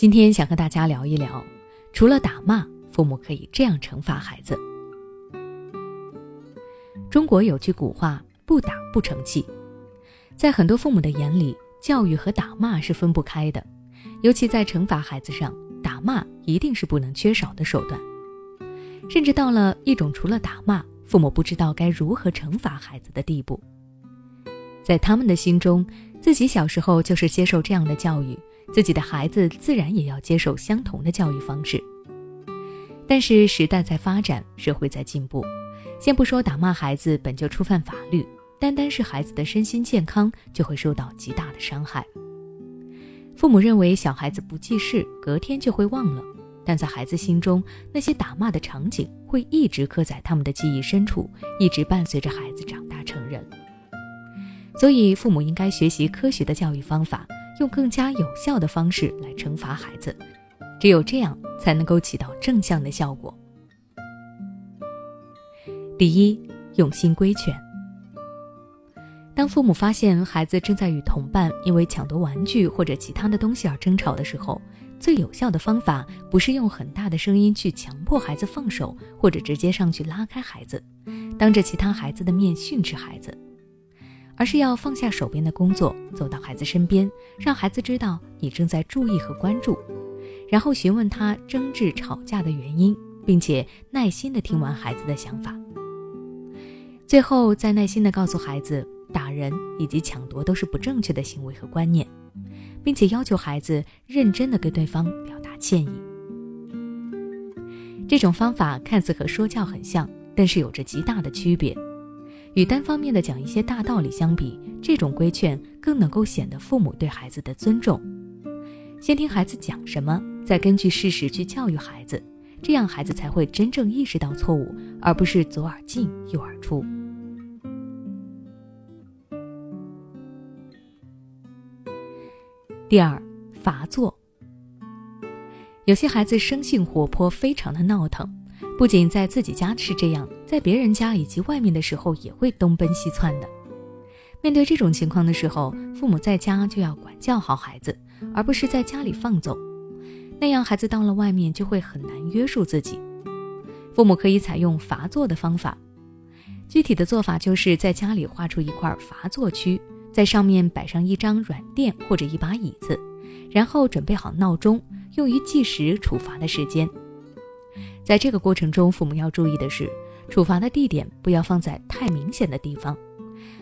今天想和大家聊一聊，除了打骂，父母可以这样惩罚孩子。中国有句古话：“不打不成器。”在很多父母的眼里，教育和打骂是分不开的，尤其在惩罚孩子上，打骂一定是不能缺少的手段。甚至到了一种除了打骂，父母不知道该如何惩罚孩子的地步。在他们的心中，自己小时候就是接受这样的教育，自己的孩子自然也要接受相同的教育方式。但是时代在发展，社会在进步，先不说打骂孩子本就触犯法律。单单是孩子的身心健康就会受到极大的伤害。父母认为小孩子不记事，隔天就会忘了，但在孩子心中，那些打骂的场景会一直刻在他们的记忆深处，一直伴随着孩子长大成人。所以，父母应该学习科学的教育方法，用更加有效的方式来惩罚孩子，只有这样才能够起到正向的效果。第一，用心规劝。当父母发现孩子正在与同伴因为抢夺玩具或者其他的东西而争吵的时候，最有效的方法不是用很大的声音去强迫孩子放手，或者直接上去拉开孩子，当着其他孩子的面训斥孩子，而是要放下手边的工作，走到孩子身边，让孩子知道你正在注意和关注，然后询问他争执吵架的原因，并且耐心的听完孩子的想法，最后再耐心的告诉孩子。打人以及抢夺都是不正确的行为和观念，并且要求孩子认真的跟对方表达歉意。这种方法看似和说教很像，但是有着极大的区别。与单方面的讲一些大道理相比，这种规劝更能够显得父母对孩子的尊重。先听孩子讲什么，再根据事实去教育孩子，这样孩子才会真正意识到错误，而不是左耳进右耳出。第二，罚坐。有些孩子生性活泼，非常的闹腾，不仅在自己家是这样，在别人家以及外面的时候也会东奔西窜的。面对这种情况的时候，父母在家就要管教好孩子，而不是在家里放纵，那样孩子到了外面就会很难约束自己。父母可以采用罚坐的方法，具体的做法就是在家里画出一块罚坐区。在上面摆上一张软垫或者一把椅子，然后准备好闹钟，用于计时处罚的时间。在这个过程中，父母要注意的是，处罚的地点不要放在太明显的地方，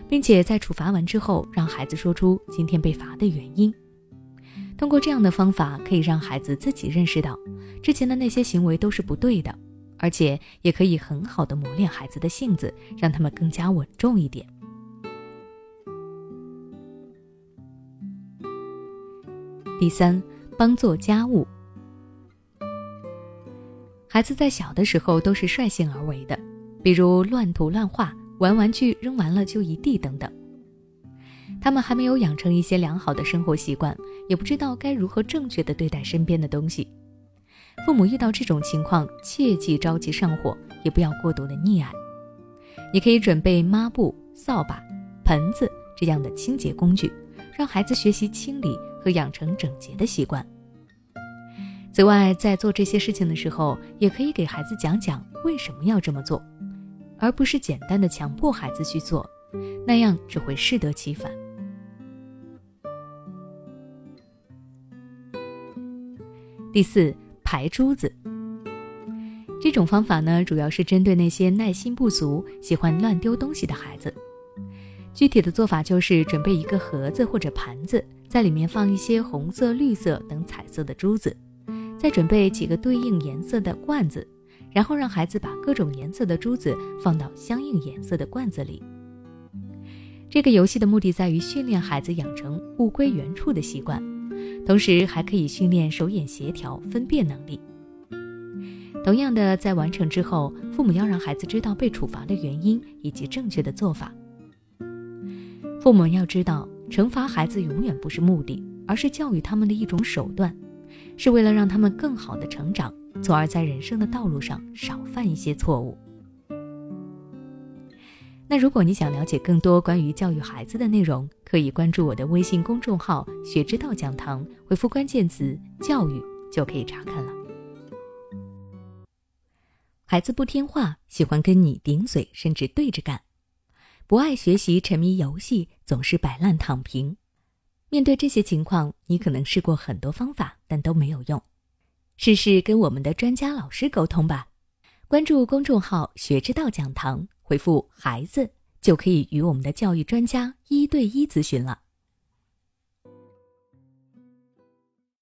并且在处罚完之后，让孩子说出今天被罚的原因。通过这样的方法，可以让孩子自己认识到之前的那些行为都是不对的，而且也可以很好的磨练孩子的性子，让他们更加稳重一点。第三，帮做家务。孩子在小的时候都是率性而为的，比如乱涂乱画、玩玩具扔完了就一地等等。他们还没有养成一些良好的生活习惯，也不知道该如何正确的对待身边的东西。父母遇到这种情况，切忌着急上火，也不要过度的溺爱。你可以准备抹布、扫把、盆子这样的清洁工具，让孩子学习清理。和养成整洁的习惯。此外，在做这些事情的时候，也可以给孩子讲讲为什么要这么做，而不是简单的强迫孩子去做，那样只会适得其反。第四，排珠子。这种方法呢，主要是针对那些耐心不足、喜欢乱丢东西的孩子。具体的做法就是准备一个盒子或者盘子。在里面放一些红色、绿色等彩色的珠子，再准备几个对应颜色的罐子，然后让孩子把各种颜色的珠子放到相应颜色的罐子里。这个游戏的目的在于训练孩子养成物归原处的习惯，同时还可以训练手眼协调、分辨能力。同样的，在完成之后，父母要让孩子知道被处罚的原因以及正确的做法。父母要知道。惩罚孩子永远不是目的，而是教育他们的一种手段，是为了让他们更好的成长，从而在人生的道路上少犯一些错误。那如果你想了解更多关于教育孩子的内容，可以关注我的微信公众号“学之道讲堂”，回复关键词“教育”就可以查看了。孩子不听话，喜欢跟你顶嘴，甚至对着干；不爱学习，沉迷游戏，总是摆烂躺平。面对这些情况，你可能试过很多方法，但都没有用。试试跟我们的专家老师沟通吧。关注公众号“学之道讲堂”。回复“孩子”就可以与我们的教育专家一对一咨询了。